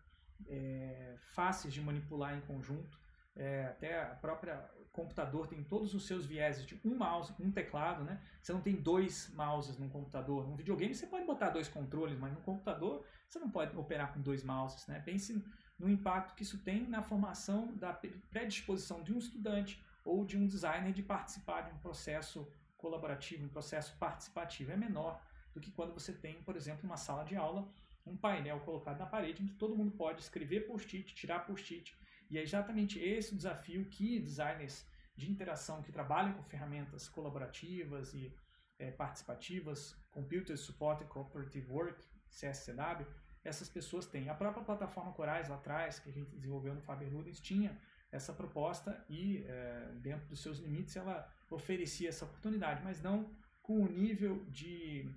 é, fáceis de manipular em conjunto. É, até a própria computador tem todos os seus vieses de um mouse, um teclado, né? Você não tem dois mouses num computador. No videogame você pode botar dois controles, mas no computador você não pode operar com dois mouses, né? Pense no impacto que isso tem na formação da predisposição de um estudante ou de um designer de participar de um processo colaborativo, um processo participativo. É menor do que quando você tem, por exemplo, uma sala de aula um painel colocado na parede em que todo mundo pode escrever post-it, tirar post-it. E é exatamente esse o desafio que designers de interação que trabalham com ferramentas colaborativas e é, participativas, Computer Supported Cooperative Work, CSCW, essas pessoas têm. A própria plataforma Corais lá atrás, que a gente desenvolveu no Faber Ludens, tinha essa proposta e, é, dentro dos seus limites, ela oferecia essa oportunidade, mas não com o nível de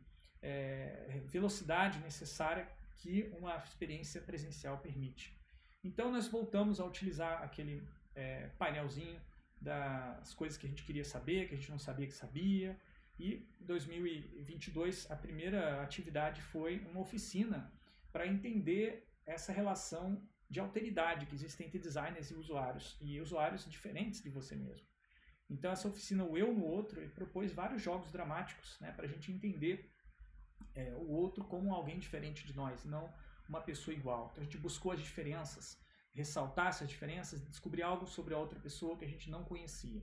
é, velocidade necessária que uma experiência presencial permite. Então nós voltamos a utilizar aquele é, painelzinho das coisas que a gente queria saber, que a gente não sabia que sabia. E em 2022 a primeira atividade foi uma oficina para entender essa relação de alteridade que existe entre designers e usuários, e usuários diferentes de você mesmo. Então essa oficina, o eu no outro, ele propôs vários jogos dramáticos né, para a gente entender é, o outro como alguém diferente de nós, não uma pessoa igual. Então a gente buscou as diferenças, ressaltar essas diferenças, descobrir algo sobre a outra pessoa que a gente não conhecia.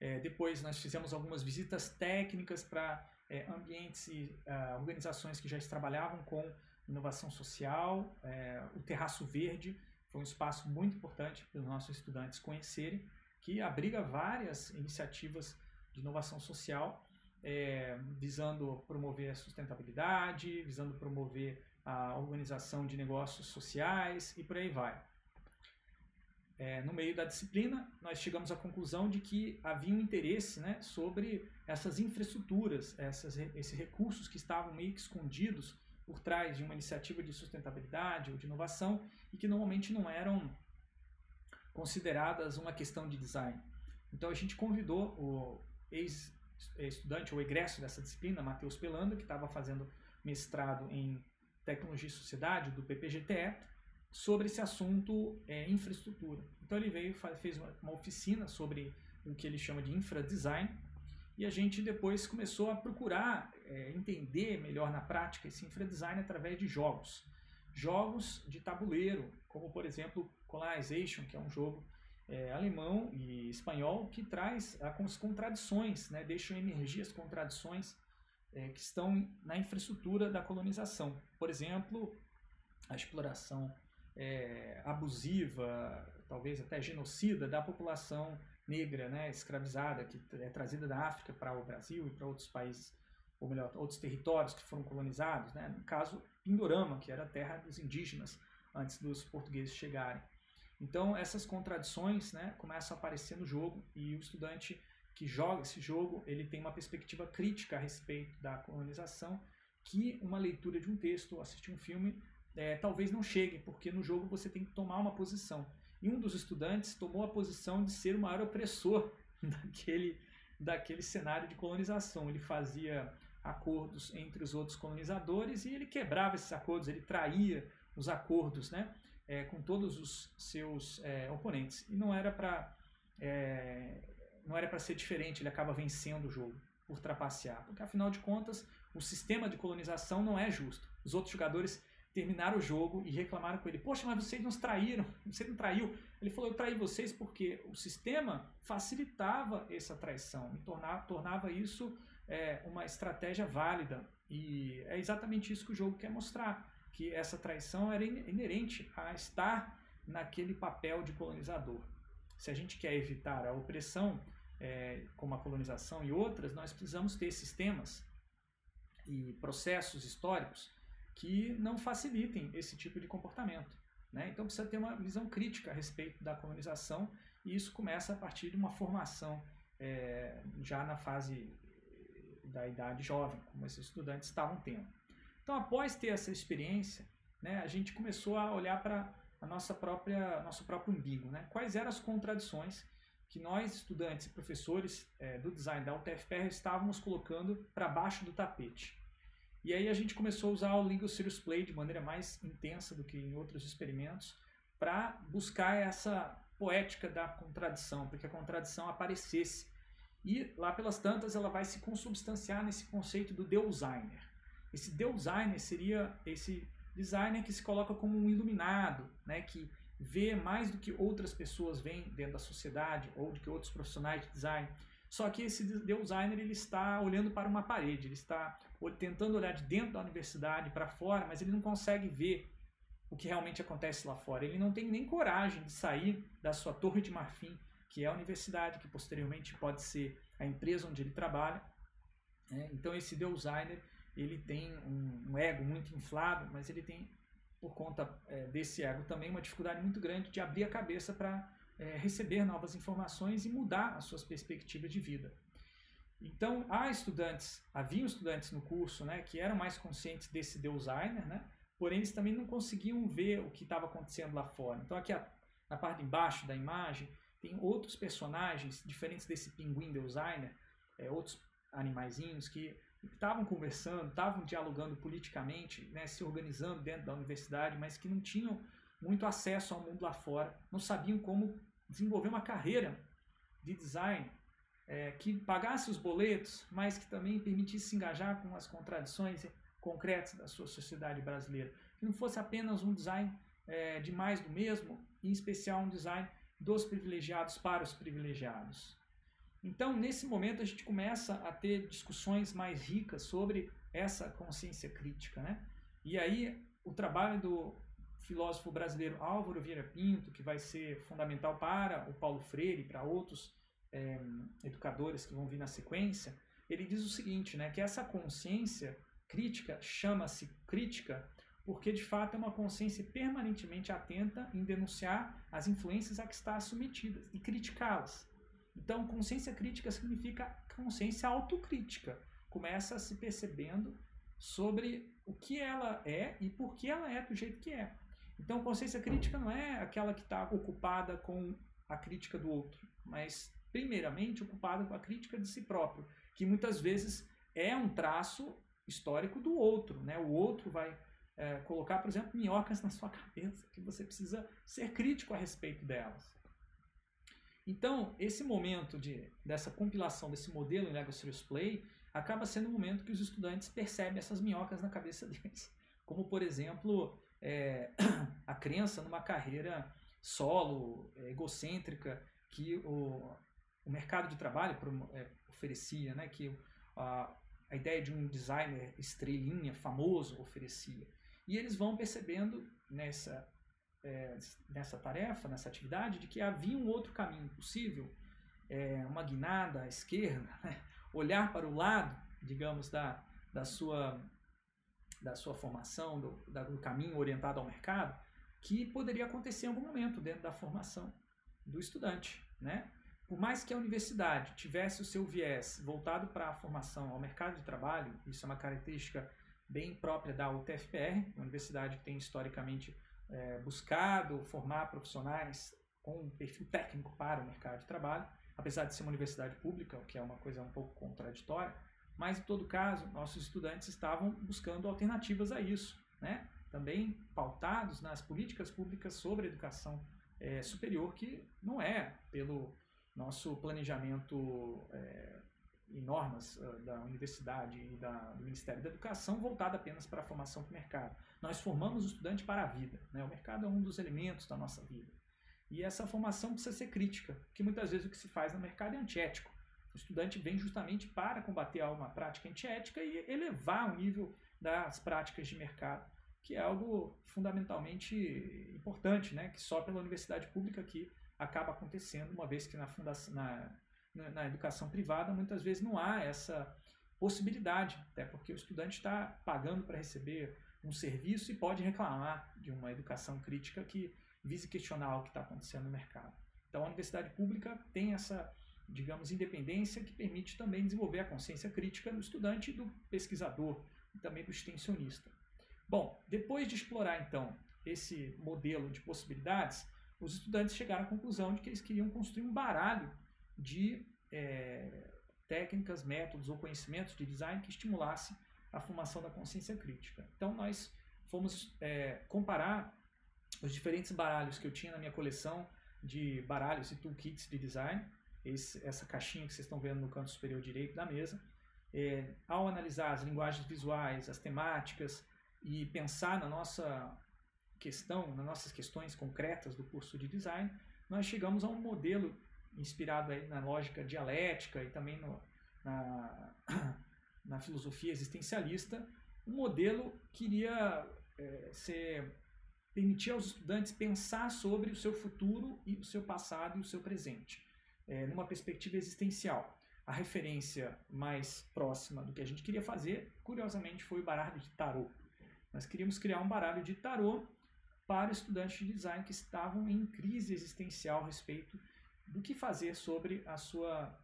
É, depois nós fizemos algumas visitas técnicas para é, ambientes e uh, organizações que já trabalhavam com inovação social. É, o Terraço Verde foi um espaço muito importante para os nossos estudantes conhecerem, que abriga várias iniciativas de inovação social é, visando promover a sustentabilidade, visando promover a organização de negócios sociais e por aí vai. É, no meio da disciplina, nós chegamos à conclusão de que havia um interesse né, sobre essas infraestruturas, essas, esses recursos que estavam meio que escondidos por trás de uma iniciativa de sustentabilidade ou de inovação e que normalmente não eram consideradas uma questão de design. Então a gente convidou o ex estudante ou egresso dessa disciplina, Matheus Pelando, que estava fazendo mestrado em Tecnologia e Sociedade do PPGTE, sobre esse assunto é, infraestrutura. Então ele veio fez uma oficina sobre o que ele chama de infradesign e a gente depois começou a procurar é, entender melhor na prática esse infradesign através de jogos. Jogos de tabuleiro, como por exemplo Colonization, que é um jogo é, alemão e espanhol que traz as contradições, né, deixam emergir as contradições é, que estão na infraestrutura da colonização. Por exemplo, a exploração é, abusiva, talvez até genocida, da população negra, né, escravizada, que é trazida da África para o Brasil e para outros países, ou melhor, outros territórios que foram colonizados, né, no caso Pindorama, que era a terra dos indígenas antes dos portugueses chegarem. Então essas contradições né, começam a aparecer no jogo e o estudante que joga esse jogo ele tem uma perspectiva crítica a respeito da colonização que uma leitura de um texto, assistir um filme, é, talvez não chegue, porque no jogo você tem que tomar uma posição. E um dos estudantes tomou a posição de ser o maior opressor (laughs) daquele, daquele cenário de colonização. Ele fazia acordos entre os outros colonizadores e ele quebrava esses acordos, ele traía os acordos né, é, com todos os seus é, oponentes. E não era para é, não era para ser diferente, ele acaba vencendo o jogo por trapacear, porque afinal de contas o sistema de colonização não é justo. Os outros jogadores terminaram o jogo e reclamaram com ele: Poxa, mas vocês nos traíram, (laughs) você não traiu. Ele falou: Eu traí vocês porque o sistema facilitava essa traição, tornava, tornava isso é, uma estratégia válida. E é exatamente isso que o jogo quer mostrar: que essa traição era inerente a estar naquele papel de colonizador. Se a gente quer evitar a opressão, é, como a colonização e outras, nós precisamos ter sistemas e processos históricos que não facilitem esse tipo de comportamento. Né? Então precisa ter uma visão crítica a respeito da colonização e isso começa a partir de uma formação é, já na fase da idade jovem, como esses estudantes estavam tendo. Então após ter essa experiência, né, a gente começou a olhar para a nossa própria nosso próprio umbigo, né? Quais eram as contradições que nós estudantes e professores é, do design da UTFPR estávamos colocando para baixo do tapete. E aí a gente começou a usar o Legal Serious Play de maneira mais intensa do que em outros experimentos para buscar essa poética da contradição, para que a contradição aparecesse. E lá pelas tantas ela vai se consubstanciar nesse conceito do designer. Esse designer seria esse designer que se coloca como um iluminado, né, que vê mais do que outras pessoas veem dentro da sociedade ou do que outros profissionais de design. Só que esse designer ele está olhando para uma parede, ele está tentando olhar de dentro da universidade para fora, mas ele não consegue ver o que realmente acontece lá fora. Ele não tem nem coragem de sair da sua torre de marfim, que é a universidade, que posteriormente pode ser a empresa onde ele trabalha. É, então esse designer ele tem um, um, ego muito inflado, mas ele tem por conta é, desse ego também uma dificuldade muito grande de abrir a cabeça para é, receber novas informações e mudar as suas perspectivas de vida. Então, há estudantes, haviam estudantes no curso né, que eram mais conscientes desse designer, né, porém eles também não conseguiam ver o que estava acontecendo lá fora. Então, aqui a, na parte de baixo da imagem, tem outros personagens diferentes desse pinguim designer, é, outros animaizinhos que estavam conversando, estavam dialogando politicamente, né, se organizando dentro da universidade, mas que não tinham muito acesso ao mundo lá fora, não sabiam como desenvolver uma carreira de design é, que pagasse os boletos, mas que também permitisse se engajar com as contradições concretas da sua sociedade brasileira. Que não fosse apenas um design é, de mais do mesmo, em especial um design dos privilegiados para os privilegiados. Então, nesse momento, a gente começa a ter discussões mais ricas sobre essa consciência crítica. Né? E aí, o trabalho do filósofo brasileiro Álvaro Vieira Pinto, que vai ser fundamental para o Paulo Freire e para outros é, educadores que vão vir na sequência, ele diz o seguinte, né, que essa consciência crítica chama-se crítica porque de fato é uma consciência permanentemente atenta em denunciar as influências a que está submetida e criticá-las. Então, consciência crítica significa consciência autocrítica. Começa se percebendo sobre o que ela é e por que ela é do jeito que é. Então, consciência crítica não é aquela que está ocupada com a crítica do outro, mas, primeiramente, ocupada com a crítica de si próprio, que muitas vezes é um traço histórico do outro. Né? O outro vai é, colocar, por exemplo, minhocas na sua (laughs) cabeça, que você precisa ser crítico a respeito delas. Então, esse momento de, dessa compilação desse modelo em Lego Serious Play acaba sendo o momento que os estudantes percebem essas minhocas na cabeça deles. (laughs) Como, por exemplo, é, (clears throat) a crença numa carreira solo, é, egocêntrica, que o, o mercado de trabalho é, oferecia, né? que a, a ideia de um designer estrelinha famoso oferecia. E eles vão percebendo nessa é, nessa tarefa, nessa atividade, de que havia um outro caminho possível é, uma guinada à esquerda, (laughs) né? olhar para o lado, digamos, da, da, sua, da sua formação, do, da, do caminho orientado ao mercado, que poderia acontecer em algum momento dentro da formação do estudante. Né? Por mais que a universidade tivesse o seu viés voltado para a formação ao mercado de trabalho, isso é uma característica bem própria da UTFPR, uma universidade que tem historicamente é, buscado formar profissionais com um perfil técnico para o mercado de trabalho, apesar de ser uma universidade pública, o que é uma coisa um pouco contraditória, mas em todo caso, nossos estudantes estavam buscando alternativas a isso, né? também pautados nas políticas públicas sobre educação é, superior, que não é pelo nosso planejamento é, e normas uh, da universidade e da, do Ministério da Educação voltada apenas para a formação para o mercado. Nós formamos o estudante para a vida. Né? O mercado é um dos elementos da nossa vida. E essa formação precisa ser crítica, porque muitas vezes o que se faz no mercado é antiético. O estudante vem justamente para combater uma prática antiética e elevar o nível das práticas de mercado, que é algo fundamentalmente importante, né? que só pela universidade pública que acaba acontecendo, uma vez que na, fundação, na, na educação privada muitas vezes não há essa possibilidade, até porque o estudante está pagando para receber um serviço e pode reclamar de uma educação crítica que vise questionar o que está acontecendo no mercado. Então, a universidade pública tem essa, digamos, independência que permite também desenvolver a consciência crítica do estudante e do pesquisador e também do extensionista. Bom, depois de explorar então esse modelo de possibilidades, os estudantes chegaram à conclusão de que eles queriam construir um baralho de é, técnicas, métodos ou conhecimentos de design que estimulasse a formação da consciência crítica. Então nós fomos é, comparar os diferentes baralhos que eu tinha na minha coleção de baralhos e toolkits de design, esse, essa caixinha que vocês estão vendo no canto superior direito da mesa, é, ao analisar as linguagens visuais, as temáticas e pensar na nossa questão, nas nossas questões concretas do curso de design, nós chegamos a um modelo inspirado aí na lógica dialética e também no, na, (clears throat) na filosofia existencialista, um modelo que iria é, ser permitir aos estudantes pensar sobre o seu futuro e o seu passado e o seu presente, é, numa perspectiva existencial. A referência mais próxima do que a gente queria fazer, curiosamente, foi o baralho de tarô. Nós queríamos criar um baralho de tarô para estudantes de design que estavam em crise existencial a respeito do que fazer sobre a sua,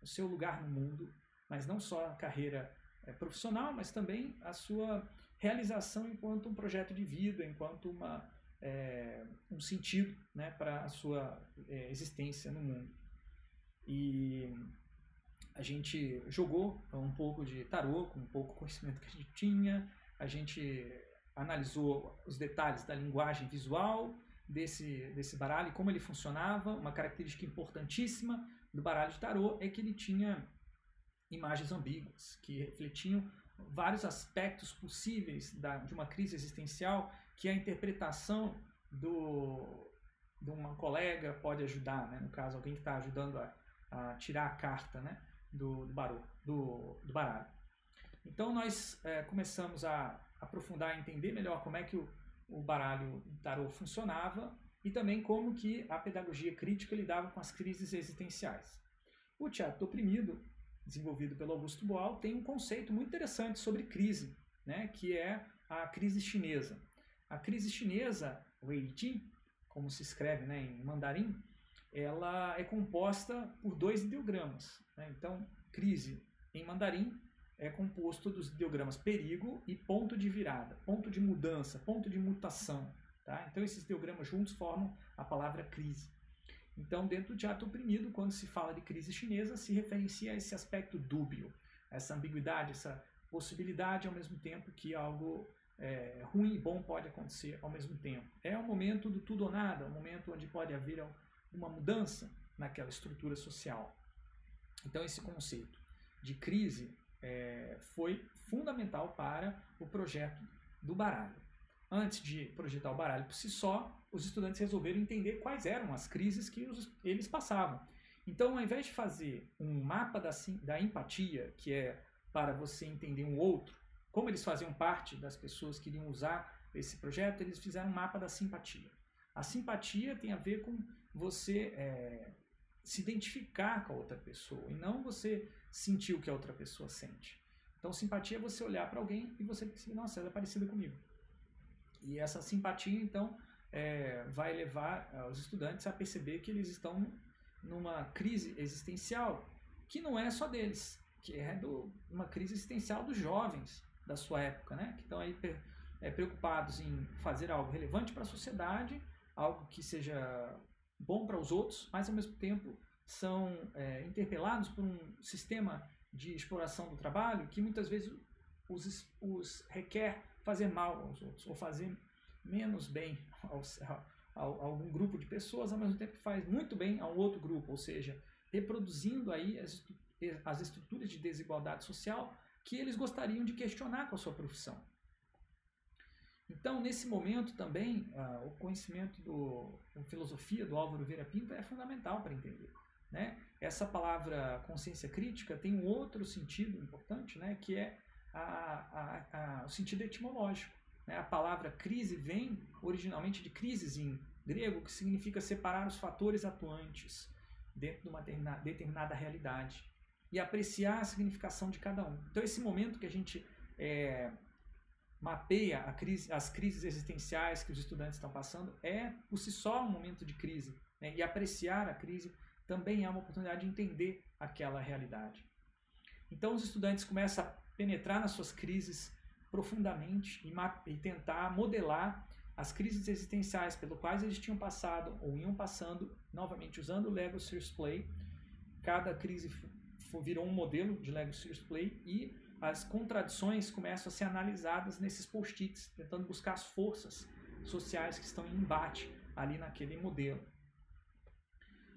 o seu lugar no mundo, mas não só a carreira é, profissional, mas também a sua realização enquanto um projeto de vida, enquanto uma, é, um sentido né, para a sua é, existência no mundo. E a gente jogou um pouco de tarô, com um pouco (laughs) conhecimento que a gente tinha, a gente analisou os detalhes da linguagem visual desse, desse baralho e como ele funcionava. Uma característica importantíssima do baralho de tarô é que ele tinha imagens ambíguas, que refletiam vários aspectos possíveis da, de uma crise existencial que a interpretação do, de uma colega pode ajudar, né? no caso, alguém que está ajudando a, a, tirar a carta né? do, do, do, do baralho. Então nós é, começamos a aprofundar e entender melhor como é que o, o baralho tarô funcionava e também como que a pedagogia crítica lidava com as crises existenciais. O teatro oprimido desenvolvido pelo Augusto Boal, tem um conceito muito interessante sobre crise, né, que é a crise chinesa. A crise chinesa, Weiji, como se escreve né, em mandarim, ela é composta por dois ideogramas. Né? Então, crise em mandarim é composto dos ideogramas perigo e ponto de virada, ponto de mudança, ponto de mutação. Tá? Então, esses ideogramas juntos formam a palavra crise. Então, dentro do teatro oprimido, quando se fala de crise chinesa, se referencia a esse aspecto dúbio, essa ambiguidade, essa possibilidade ao mesmo tempo que algo é, ruim e bom pode acontecer ao mesmo tempo. É o momento do tudo ou nada, o momento onde pode haver uma mudança naquela estrutura social. Então, esse conceito de crise é, foi fundamental para o projeto do baralho. Antes de projetar o baralho por si só, os estudantes resolveram entender quais eram as crises que os, eles passavam. Então, ao invés de fazer um mapa da, da empatia, que é para você entender um outro, como eles faziam parte das pessoas que iriam usar esse projeto, eles fizeram um mapa da simpatia. A simpatia tem a ver com você é, se identificar com a outra pessoa e não você sentir o que a outra pessoa sente. Então, simpatia é você olhar para alguém e você perceber, nossa, ela é parecida comigo. E essa simpatia, então, é, vai levar é, os estudantes a perceber que eles estão numa crise existencial que não é só deles, que é do, uma crise existencial dos jovens da sua época, né? que estão aí é, preocupados em fazer algo relevante para a sociedade, algo que seja bom para os outros, mas ao mesmo tempo são é, interpelados por um sistema de exploração do trabalho que muitas vezes os, os requer fazer mal aos outros ou fazer menos bem aos, a, a, algum grupo de pessoas, ao mesmo tempo que faz muito bem a um outro grupo, ou seja, reproduzindo aí as, as estruturas de desigualdade social que eles gostariam de questionar com a sua profissão. Então, nesse momento também, uh, o conhecimento do filosofia do Álvaro Vieira Pinto é fundamental para entender. Né? Essa palavra consciência crítica tem um outro sentido importante, né? que é a, a, a, o sentido etimológico. Né? A palavra crise vem originalmente de crises em grego, que significa separar os fatores atuantes dentro de uma determinada realidade e apreciar a significação de cada um. Então, esse momento que a gente é, mapeia crise, as crises existenciais que os estudantes estão passando é, por si só, um momento de crise. Né? E apreciar a crise também é uma oportunidade de entender aquela realidade. Então, os estudantes começam a penetrar nas suas crises profundamente e, e tentar modelar as crises existenciais pelas quais eles tinham passado ou iam passando, novamente usando o Lego Serious Play. Cada crise virou um modelo de Lego Serious Play e as contradições começam a ser analisadas nesses post-its, tentando buscar as forças sociais que estão em embate ali naquele modelo.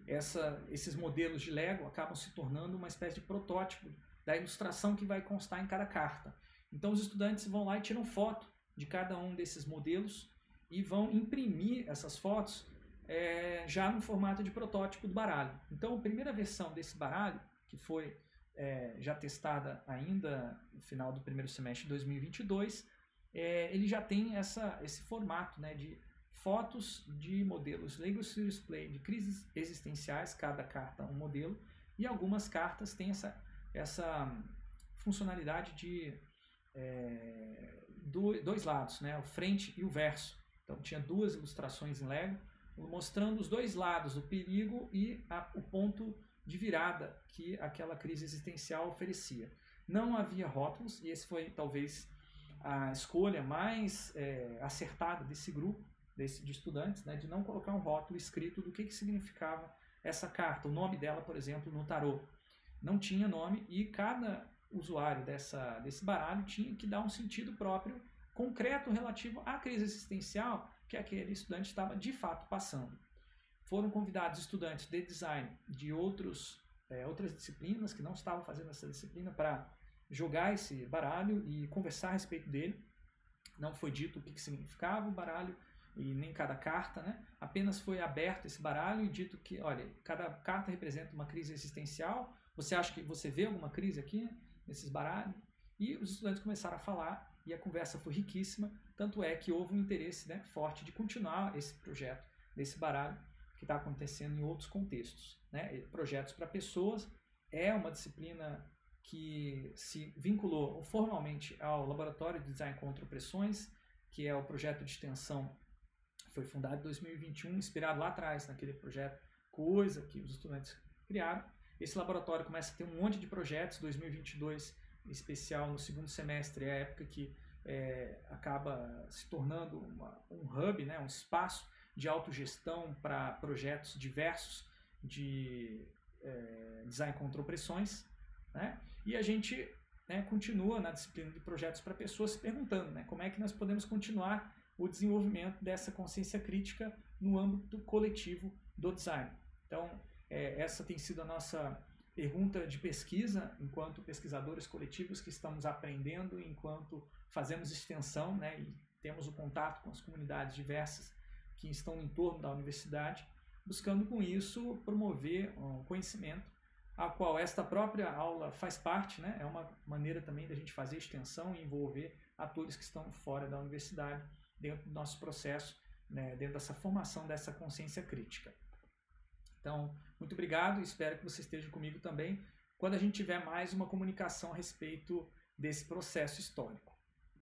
Essa, esses modelos de Lego acabam se tornando uma espécie de protótipo da ilustração que vai constar em cada carta. Então os estudantes vão lá e tiram foto de cada um desses modelos e vão imprimir essas fotos é, já no formato de protótipo do baralho. Então a primeira versão desse baralho, que foi é, já testada ainda no final do primeiro semestre de 2022, é, ele já tem essa, esse formato né, de fotos de modelos Lego Serious Play de crises existenciais, cada carta um modelo, e algumas cartas têm essa, essa funcionalidade de é, dois lados, né, o frente e o verso. Então tinha duas ilustrações em Lego mostrando os dois lados, o perigo e a, o ponto de virada que aquela crise existencial oferecia. Não havia rótulos, e esse foi talvez a escolha mais é, acertada desse grupo desse, de estudantes, né, de não colocar um rótulo escrito do que, que significava essa carta, o nome dela, por exemplo, no tarô. Não tinha nome e cada usuário dessa, desse baralho tinha que dar um sentido próprio, concreto, relativo à crise existencial que aquele estudante estava de fato passando foram convidados estudantes de design de outros, é, outras disciplinas que não estavam fazendo essa disciplina para jogar esse baralho e conversar a respeito dele. Não foi dito o que, que significava o baralho e nem cada carta, né? Apenas foi aberto esse baralho e dito que, olha, cada carta representa uma crise existencial. Você acha que você vê alguma crise aqui nesses baralhos? E os estudantes começaram a falar e a conversa foi riquíssima, tanto é que houve um interesse né, forte de continuar esse projeto desse baralho que está acontecendo em outros contextos. Né? Projetos para pessoas é uma disciplina que se vinculou formalmente ao Laboratório de Design contra Opressões, que é o projeto de extensão foi fundado em 2021, inspirado lá atrás naquele projeto Coisa que os estudantes criaram. Esse laboratório começa a ter um monte de projetos, 2022 em especial no segundo semestre é a época que é, acaba se tornando uma, um hub, né, um espaço de autogestão para projetos diversos de é, design contra opressões. Né? E a gente né, continua na disciplina de projetos para pessoas se perguntando né, como é que nós podemos continuar o desenvolvimento dessa consciência crítica no âmbito coletivo do design. Então, é, essa tem sido a nossa pergunta de pesquisa, enquanto pesquisadores coletivos que estamos aprendendo, enquanto fazemos extensão né, e temos o contato com as comunidades diversas que estão em torno da universidade, buscando com isso promover um conhecimento, a qual esta própria aula faz parte, né? é uma maneira também da gente fazer extensão e envolver atores que estão fora da universidade dentro do nosso processo, né? dentro dessa formação dessa consciência crítica. Então, muito obrigado espero que você esteja comigo também quando a gente tiver mais uma comunicação a respeito desse processo histórico.